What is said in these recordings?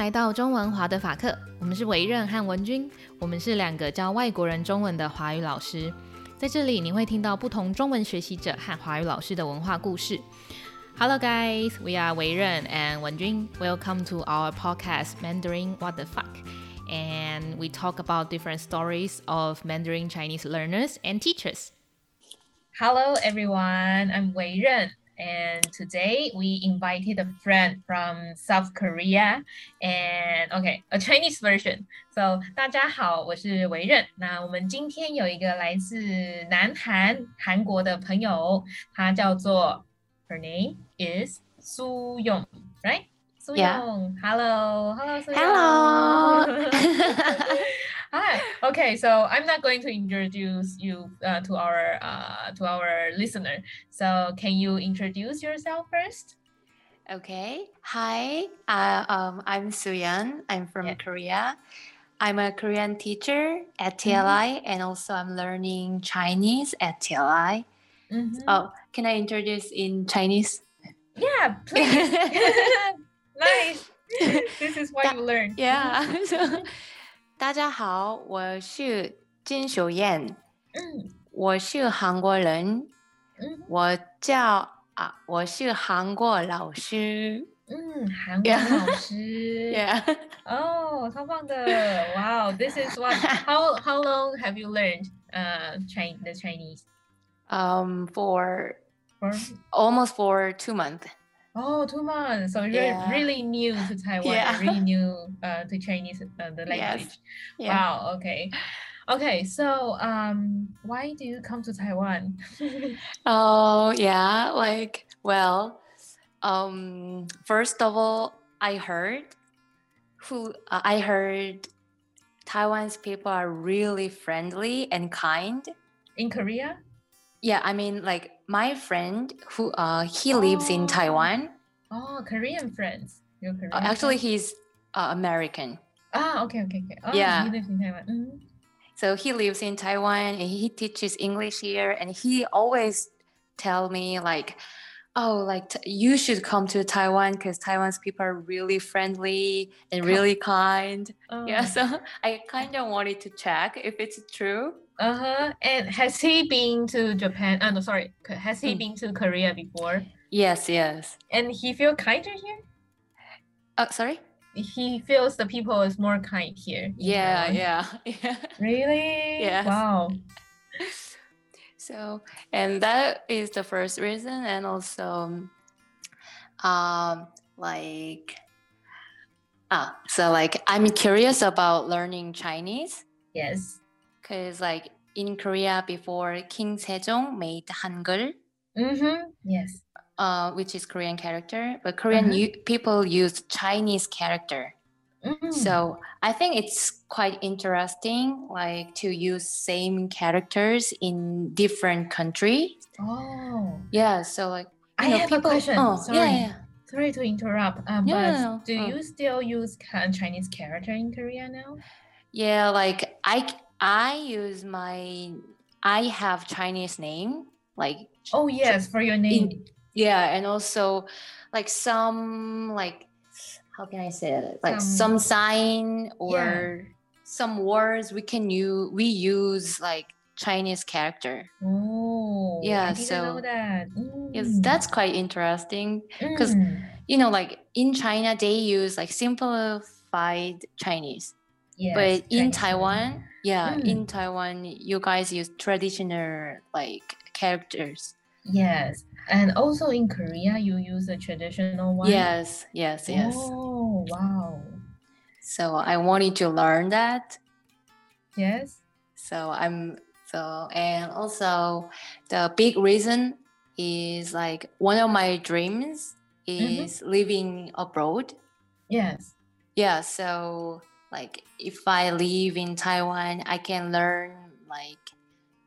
来到中文华的法课，我们是维任和文君，我们是两个教外国人中文的华语老师。在这里，你会听到不同中文学习者和华语老师的文化故事。Hello guys, we are Wei Ren and Wen Jun. Welcome to our podcast Mandarin What the Fuck. And we talk about different stories of Mandarin Chinese learners and teachers. Hello everyone, I'm Wei Ren. And today we invited a friend from South Korea and okay, a Chinese version. So 大家好，我是维任。那我们今天有一个来自南韩韩国的朋友，他叫做 Her name is Su Yong, right? Su Yong. Hello, hello, Su Hello. Hi. Okay, so I'm not going to introduce you uh, to our uh, to our listener. So can you introduce yourself first? Okay. Hi. Uh, um, I'm Suyan. I'm from Yeah. Korea. I'm a Korean teacher at TLI, and also I'm learning Chinese at TLI. Mhm. Oh, can I introduce in Chinese? Yeah, please. nice. This is what you learn. Yeah. so, 大家好，我是金秀燕，嗯我是韩国人，嗯我叫啊，我是韩国老师。嗯，韩国 Yeah. 老师。 Yeah. 哦，超棒的！Wow, this is what. How how long have you learned uh Chin the Chinese? Um, for For almost for two months. oh, two months. So you're Yeah. really new to Taiwan. Yeah. Really new uh to Chinese uh, the language. Yes. Yeah. Wow. Okay. Okay. So um, why do you come to Taiwan? Oh yeah, like well, um, first of all, I heard who uh, I heard Taiwan's people are really friendly and kind. In Korea? Yeah, I mean like my friend who uh he lives Oh. in Taiwan. Oh, Korean friends. Your Korean Uh, actually, he's uh, American. Ah, okay, okay, okay. Oh, Yeah. He lives in Taiwan. Mhm. So he lives in Taiwan and he teaches English here and he always tell me like oh like you should come to Taiwan because Taiwan's people are really friendly and really kind. Oh. Yeah, so I kind of wanted to check if it's true. Uh huh. And has he been to Japan? Uh, no, sorry. Has he Mm. been to Korea before? Yes, yes. And he feel kinder here. Oh, sorry. He feels the people is more kind here. Yeah, yeah, yeah. Really? Yes. Wow. So, and that is the first reason, and also, um, like, ah, so like I'm curious about learning Chinese Yes. Because like in Korea before King Sejong made Hangul, Mm-hmm. Yes. uh, which is Korean character, but Korean Mhm. u- people use Chinese character. Mhm. So I think it's quite interesting, like to use same characters in different country. Oh. Yeah, so like I know, have people- a question. Oh, Sorry. yeah, yeah. Sorry to interrupt. Um, No, but do Mm. you still use Chinese character in Korea now? Yeah, like I I use my I have Chinese name like Oh yes, for your name. in, yeah, and also like some like how can I say it? Like Some- some, sign or some words we can use we use like Chinese character. Oh. Yeah, so- know that. Yes, Mm. that's quite interesting. 'cause- Mm. You know, like in China they use like simplified Chinese. Yes, but in Taiwan, yeah, Mm. in Taiwan, you guys use traditional like characters. Yes, and also in Korea, you use a traditional one. Yes, yes, yes. Oh wow. So I wanted to learn that. Yes. So I'm so and also the big reason is like one of my dreams Mm-hmm. is living abroad. Yes. Yeah, so like if I live in Taiwan, I can learn like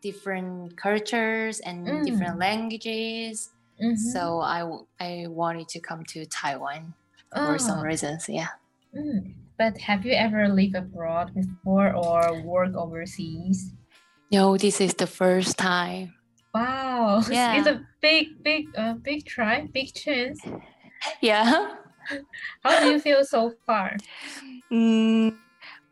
different cultures and Mm. different languages. Mhm. So I wanted to come to Taiwan for some Ah, reasons. Yeah. mm. But have you ever lived abroad before or work overseas? No, this is the first time. Wow, Yeah. it's a big, big, uh, big try, big chance. Yeah. How do you feel so far? Mm,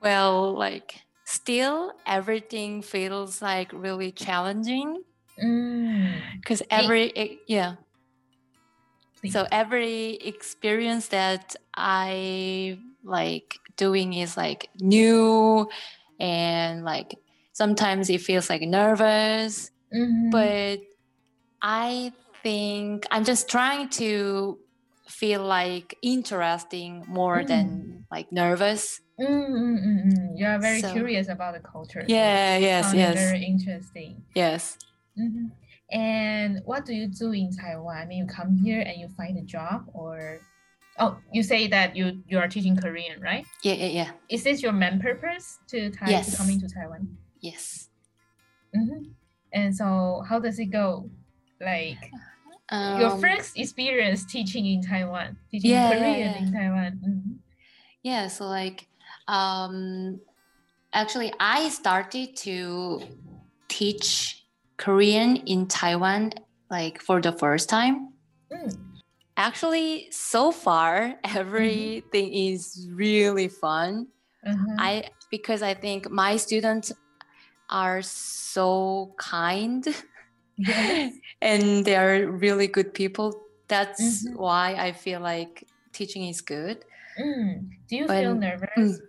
well, like still everything feels like really challenging Mm, because every e- yeah please. so every experience that i like doing is like new and like sometimes it feels like nervous Mhm. but i think i'm just trying to feel like interesting more than like nervous Mm, mm, mm, mm. You are very So- curious about the culture. so yeah yes yes Very interesting. yes Mhm. And what do you do in Taiwan? I mean, you come here and you find a job, or oh, you say that you you are teaching Korean, right? yeah yeah yeah Is this your main purpose to Thai to Yes. coming to Taiwan? yes hmm And so, how does it go? Like your Um, first experience teaching in Taiwan, teaching Yeah, yeah, Korean yeah. in Taiwan. Mhm. yeah so like um actually i started to teach korean in taiwan like for the first time Mm. actually so far everything is really fun Uh-huh. i because i think my students are so kind Yes. and they are really good people that's Mhm. why i feel like teaching is good Mm. Do you feel When- nervous?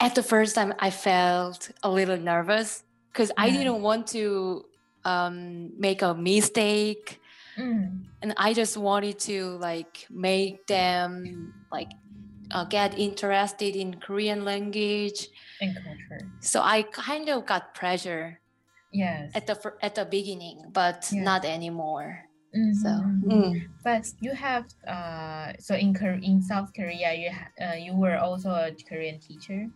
at the first time i felt a little nervous because i didn't want to um, make a mistake Mm. and i just wanted to like make them like uh, get interested in korean language And culture. so i kind of got pressure Yes. at the at the beginning but Yeah. not anymore Mhm, so mhm. mm, But you have uh so in in South Korea you ha- uh, you were also a Korean teacher.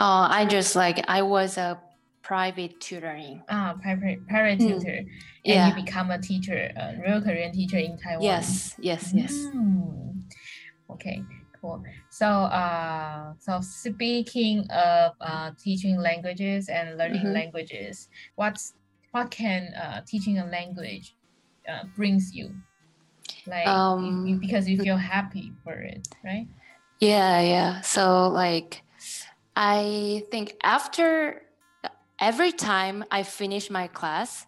uh, i just like i was a private tutoring Ah, private private Mm. tutor. And yeah you become a teacher, a real Korean teacher in Taiwan. yes yes yes Mm. Okay, cool. So uh so speaking of uh teaching languages and learning Mhm. languages, what's what can uh teaching a language uh, brings you? Like you- you- Um, because you feel happy for it, right? Yeah, yeah. So like I think after every time I finish my class,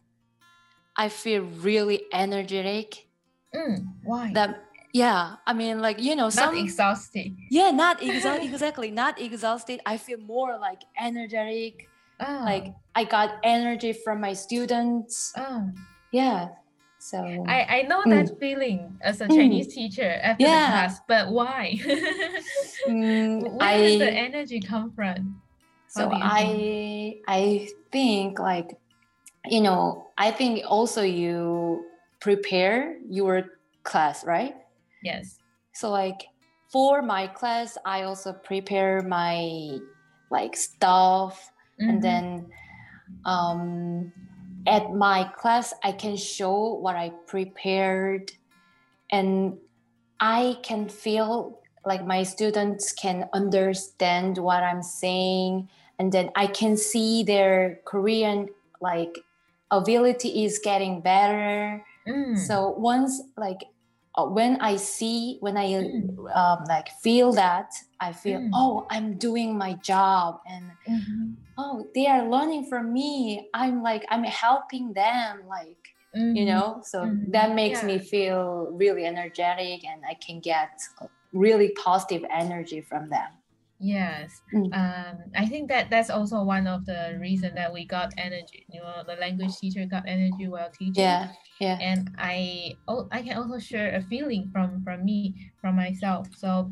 I feel really energetic. Mm, why? That yeah, I mean like you know Not some exhausted. yeah, not exa- exactly, not exhausted. I feel more like energetic. Ah, Like I got energy from my students. ah. Yeah. So I, I know that feeling as a Mm. Chinese teacher after the Yeah. class, but why? mm, Where does the energy come from? How so I I think like you know I think also you prepare your class right Yes. so like for my class I also prepare my like stuff and Mhm. then um at my class I can show what I prepared and I can feel like my students can understand what I'm saying and then I can see their Korean like ability is getting better Mm. so once like uh, when I see when I Mm. um, like feel that I feel Mm. oh I'm doing my job and Mhm. oh they are learning from me i'm like i'm helping them like you Mhm. know so Mhm. that makes me feel really energetic and i can get really positive energy from them Yes. Mm. Um, I think that that's also one of the reason that we got energy. You know, the language teacher got energy while teaching. yeah yeah and I oh I can also share a feeling from from me from myself. So,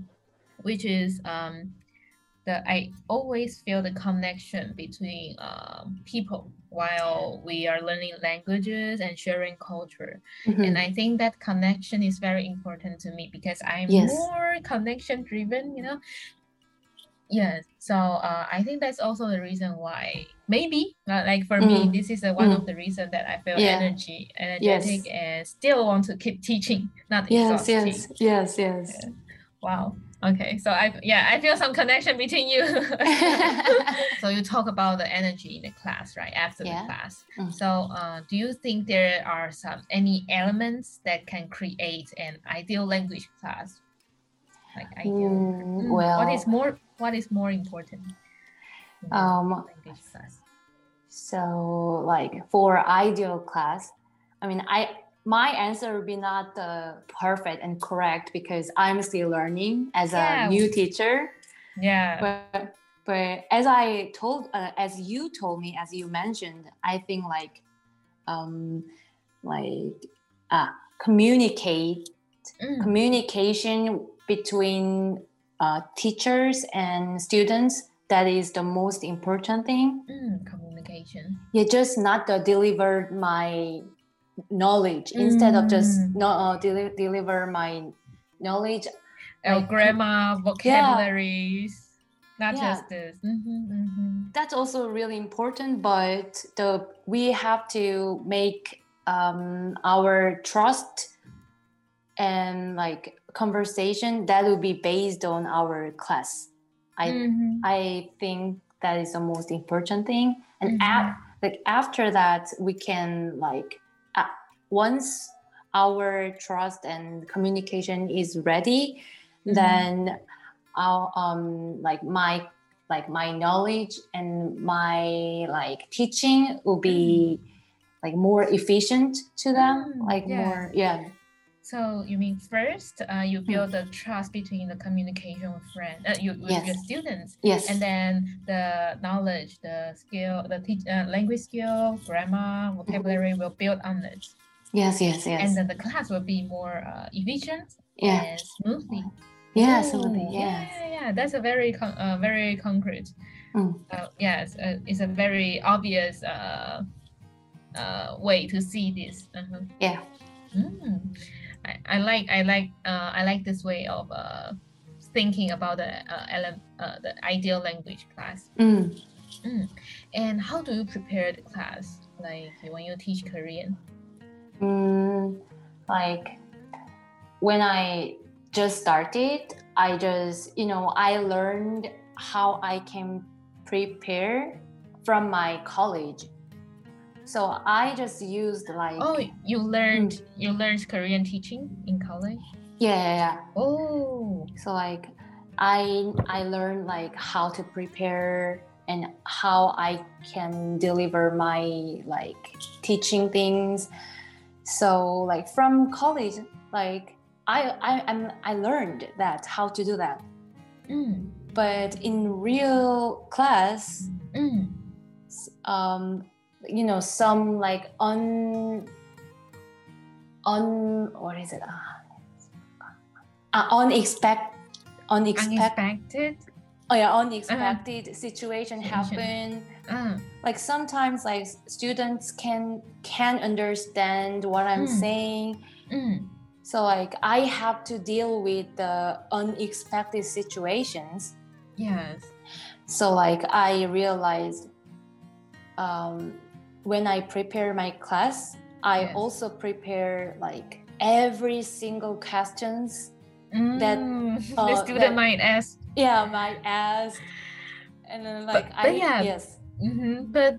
which is um, the I always feel the connection between um, people while we are learning languages and sharing culture. Mhm. And I think that connection is very important to me because I'm Yes. more connection driven. You know. Yes, so uh, I think that's also the reason why maybe like for me Mm. this is a, one Mm. of the reason that I feel Yeah. energy energetic Yes. and still want to keep teaching, not yes exhausting. yes yes yes Wow. Okay, so I yeah I feel some connection between you. so you talk about the energy in the class, right? After Yeah. the class. Mm. So uh, do you think there are some any elements that can create an ideal language class? Like ideal. Mm, Mm, well, what is more what is more important? Um, language class. So like for ideal class, I mean I my answer would be not the perfect and correct because I'm still learning as Yeah. a new teacher. Yeah. But but as I told uh, as you told me as you mentioned, I think like um like uh communicate Mm, communication between uh, teachers and students that is the most important thing mm, communication. yeah just not to deliver my knowledge instead of just Mm. no uh, deli- deliver my knowledge Our Like, grammar, vocabularies, not Yeah. just this. Mhm, mhm. that's also really important but the we have to make um, our trust and like conversation that will be based on our class i Mhm. I think that is the most important thing. And af- like after that, we can like uh, once our trust and communication is ready, Mhm. then our um like my like my knowledge and my like teaching will be like more efficient to them. Mm, like yes. more yeah So you mean first, uh, you build the trust between the communication with friends, uh, you, with Yes. your students, yes and then the knowledge, the skill, the teach, uh, language skill, grammar, vocabulary will build on it, yes yes yes and then the class will be more uh, efficient yeah and smoothly. yeah absolutely yeah, yes yeah, yeah. That's a very con- uh, very concrete. Mm. Yes, uh, it's a very obvious uh, uh, way to see this. Uh-huh. yeah Mm. I, I like I like uh, I like this way of uh, thinking about the uh, ele- uh, the ideal language class. Mm. And how do you prepare the class? Like when you teach Korean. Mm, like when I just started, I just, you know, I learned how I can prepare from my college. So I just used like, Oh, you learned you learned Korean teaching in college. yeah. Oh, So like I I learned like how to prepare and how I can deliver my like teaching things. So like from college, like I I I'm, I learned that how to do that. mm, But in real class, mm, um, you know, some like un un what is it? Ah, uh, unexpected unexpected unexpected. oh yeah unexpected situation Situation. happen Uh, like sometimes like students can can understand what i'm Mm. saying mm, so like i have to deal with the unexpected situations yes. so like i realized um, when i prepare my class i Yes. also prepare like every single questions That, Mm, uh, the student that- might ask yeah might ask and then like but i yeah. yes hmm But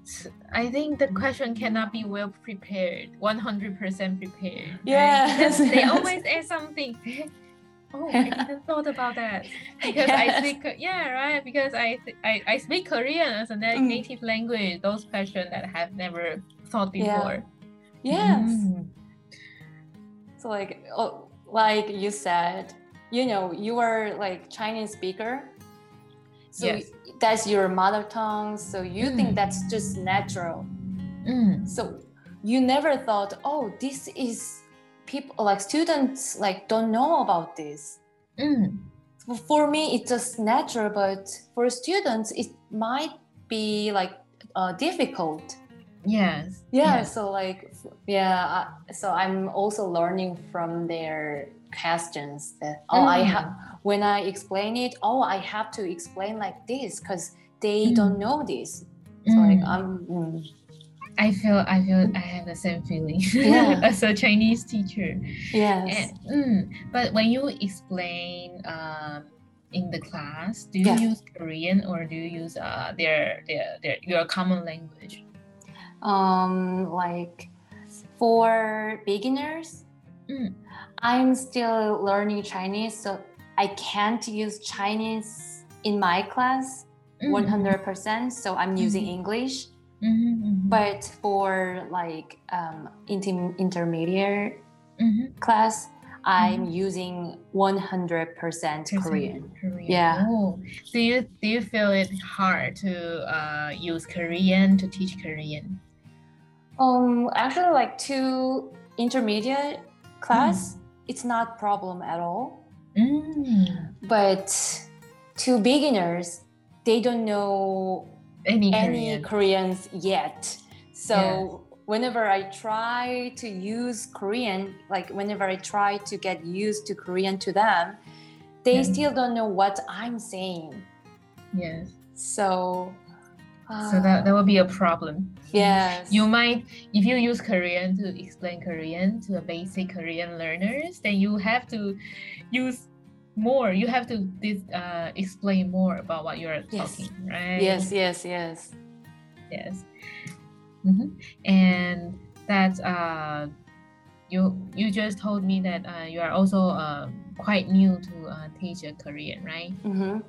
I think the question cannot be well prepared, 100% prepared. right? Yes, they always ask something. oh, I didn't thought about that. Because I speak, yeah, right. Because I, th- I, I speak Korean as a na- Mm. native language. Those questions that I have never thought before. Yeah. before. yes Mm. So like oh, like you said, you know, you are like Chinese speaker. So Yes. that's your mother tongue. So you Mm. think that's just natural. Mm. So you never thought, oh, this is people like students like don't know about this. Mm. For me, it's just natural, but for students, it might be like uh, difficult. Yes. yeah yes. so like yeah so i'm also learning from their questions that oh i Mm. have when i explain it oh i have to explain like this because they Mm. don't know this so like Mm. i'm mm, I feel I feel I have the same feeling Yeah. as a Chinese teacher. yes And, mm, but when you explain um, in the class, do you Yeah. use Korean or do you use uh, their, their their your common language? um like for beginners Mm. i'm still learning chinese so I can't use Chinese in my class Mm. 100%, so I'm using Mhm. English. Mhm, mhm, But for like um, inter- intermediate mhm. class, I'm using 100% Korean. Korean. Yeah. Oh. Do you do you feel it hard to uh, use Korean to teach Korean? Um, actually, like to intermediate class, it's not problem at all. Mm. But to beginners, they don't know Any, any Korean? Koreans yet. So whenever I try to use Korean, like whenever I try to get used to Korean to them, they still don't know what I'm saying. Yes. So, So that, that will be a problem. yes, You might, if you use Korean to explain Korean to a basic Korean learners, then you have to use more. You have to uh, explain more about what you're Yes. talking, right? yes, yes, yes. yes. Mhm. And that uh, you you just told me that uh, you are also um, quite new to uh, teach uh, Korean, right? Mm-hmm.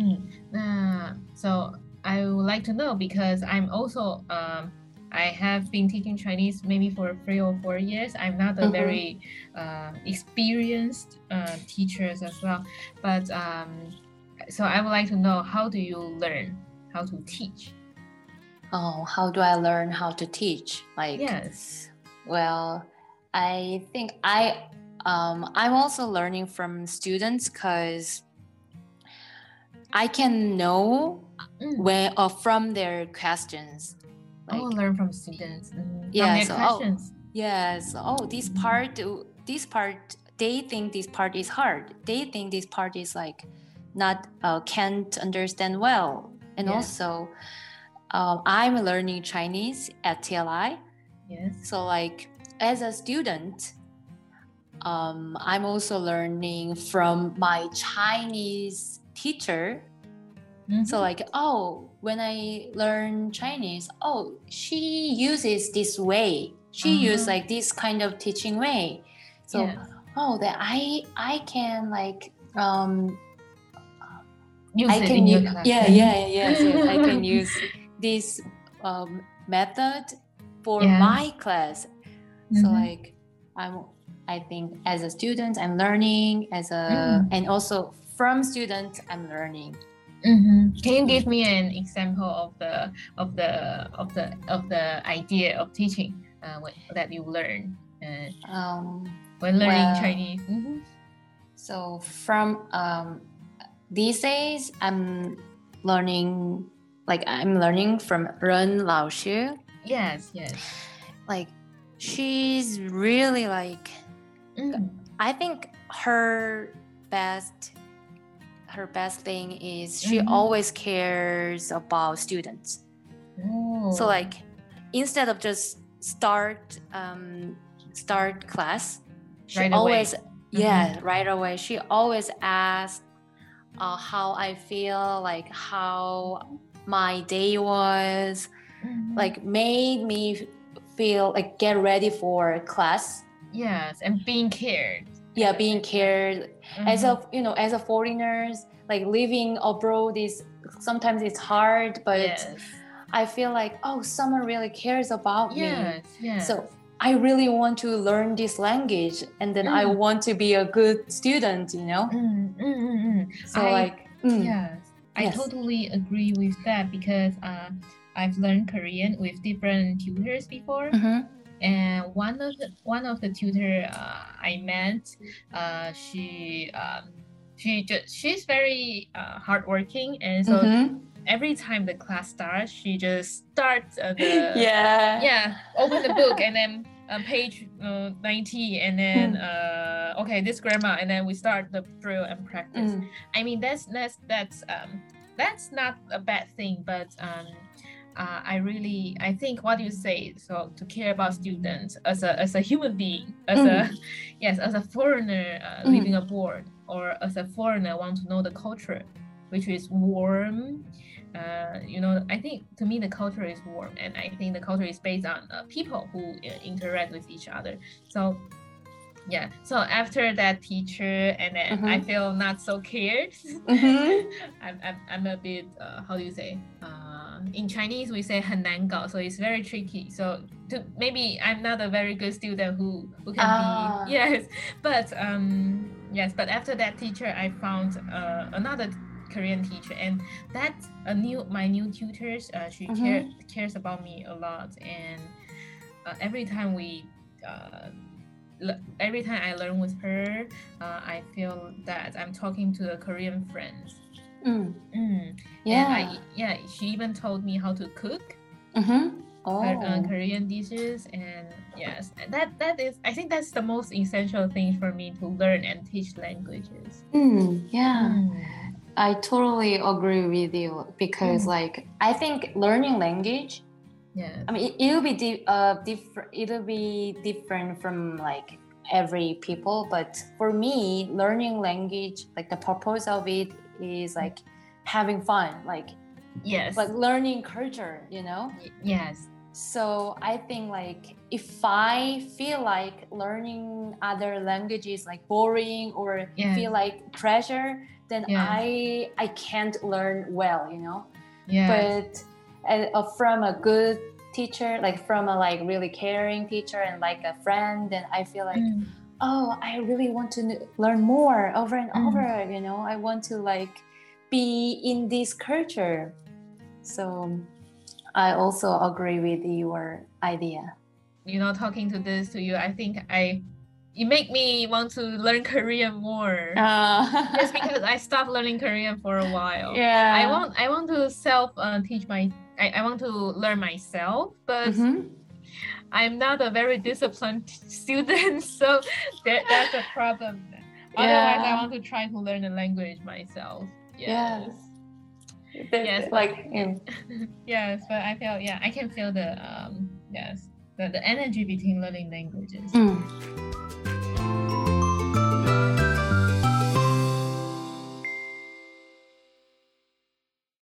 Mm. Uh, so I would like to know because I'm also um, I have been teaching Chinese maybe for three or four years. I'm not a Mhm. very uh, experienced uh, teacher as well, but um, so I would like to know how do you learn how to teach? Oh, how do I learn how to teach? Like, Yes. Well, I think I um, I'm also learning from students because I can know Mm. when uh, from their questions. Like, oh, learn from students. mm, Yeah, From their so- oh. questions. yes, oh, this part, this part, they think this part is hard. They think this part is like not uh, can't understand well. And also, um, I'm learning Chinese at TLI. Yes. So like as a student, um, I'm also learning from my Chinese teacher. So Mhm. like, oh, when I learn Chinese, oh, she uses this way. She uses Uh-huh. like this kind of teaching way. So Yes. oh, that I I can like um Use I can use class. yeah yeah yes, I can use this um, method for Yes. my class. So Mhm. like I'm I think as a student I'm learning as a Mm. and also from students I'm learning. Mhm. Can you give me an example of the of the of the of the idea of teaching uh, what, that you learn uh, Um, when learning Well- Chinese? Mhm. so from um, these days I'm learning like I'm learning from Ren Lao Xu. Yes, yes. Like she's really like Mm. I think her best her best thing is she Mhm. always cares about students. Oh. So like instead of just start um, start class, she Right away. Mm-hmm. always yeah right away. She always asks uh, how I feel, like how my day was, Mhm. like made me feel like get ready for class. yes, and being cared. Yeah, being cared as Mhm. a you know as a foreigners like living abroad is sometimes it's hard but yes, i feel like oh someone really cares about me yes, yes. so i really want to learn this language and then i Mm. want to be a good student you know Mm, mm, mm, mm. so I- like mm, Yes, I totally agree with that because uh, I've learned Korean with different tutors before, mhm, and one of the one of the tutor uh, I met, uh, she um, she just she's very uh, hardworking, and so mhm. every time the class starts, she just starts uh, the yeah yeah open the book and then uh, page uh, 90 and then Mm. uh, okay this grammar and then we start the drill and practice Mm, I mean that's that's that's um that's not a bad thing, but um uh, I really I think what you say so to care about students as a as a human being as a yes as a foreigner uh, Mm. living abroad or as a foreigner want to know the culture which is warm. Uh, you know I think to me the culture is warm and I think the culture is based on uh, people who uh, interact with each other. So yeah. So after that teacher, and then I Mhm. feel not so cared. Mhm. I'm, I'm, I'm a bit uh, how do you say uh, in Chinese we say 很难搞 so it's very tricky so to, maybe I'm not a very good student who who can Ah. be yes but um yes but after that teacher I found uh, another Korean teacher and that's a new my new tutors uh, she care, cares about me a lot and uh, every time we uh, le- every time I learn with her uh, I feel that I'm talking to a Korean friend. Mm. Mm. Yeah. I, yeah, she even told me how to cook Mhm. Oh. Kor- uh, Korean dishes, and yes, that that is I think that's the most essential thing for me to learn and teach languages. Mm, yeah. Mm. I totally agree with you because, Mm. like, I think learning language. Yes. I mean, it, it'll be di- uh, different. It'll be different from like every people, but for me, learning language, like the purpose of it is like having fun, like Yes. like learning culture. You know. Yes. So I think like if I feel like learning other languages like boring or Yes. feel like pressure, then. I I can't learn well, you know. Yes. But from a good teacher, like from a like really caring teacher and like a friend, then I feel like Mm. oh, I really want to learn more over and Mm. over. You know, I want to like be in this culture. So I also agree with your idea. you know, talking to this to you, I think I you make me want to learn Korean more. Uh, Just because I stopped learning Korean for a while. yeah, I want I want to self uh, teach my I, I want to learn myself, but Mhm. I'm not a very disciplined student, so that, that's a problem. Otherwise, I want to try to learn the language myself. Yes. Yes, The- Yes, like yeah. yes, but I feel yeah, I can feel the um yes the, the energy between learning languages. Mm.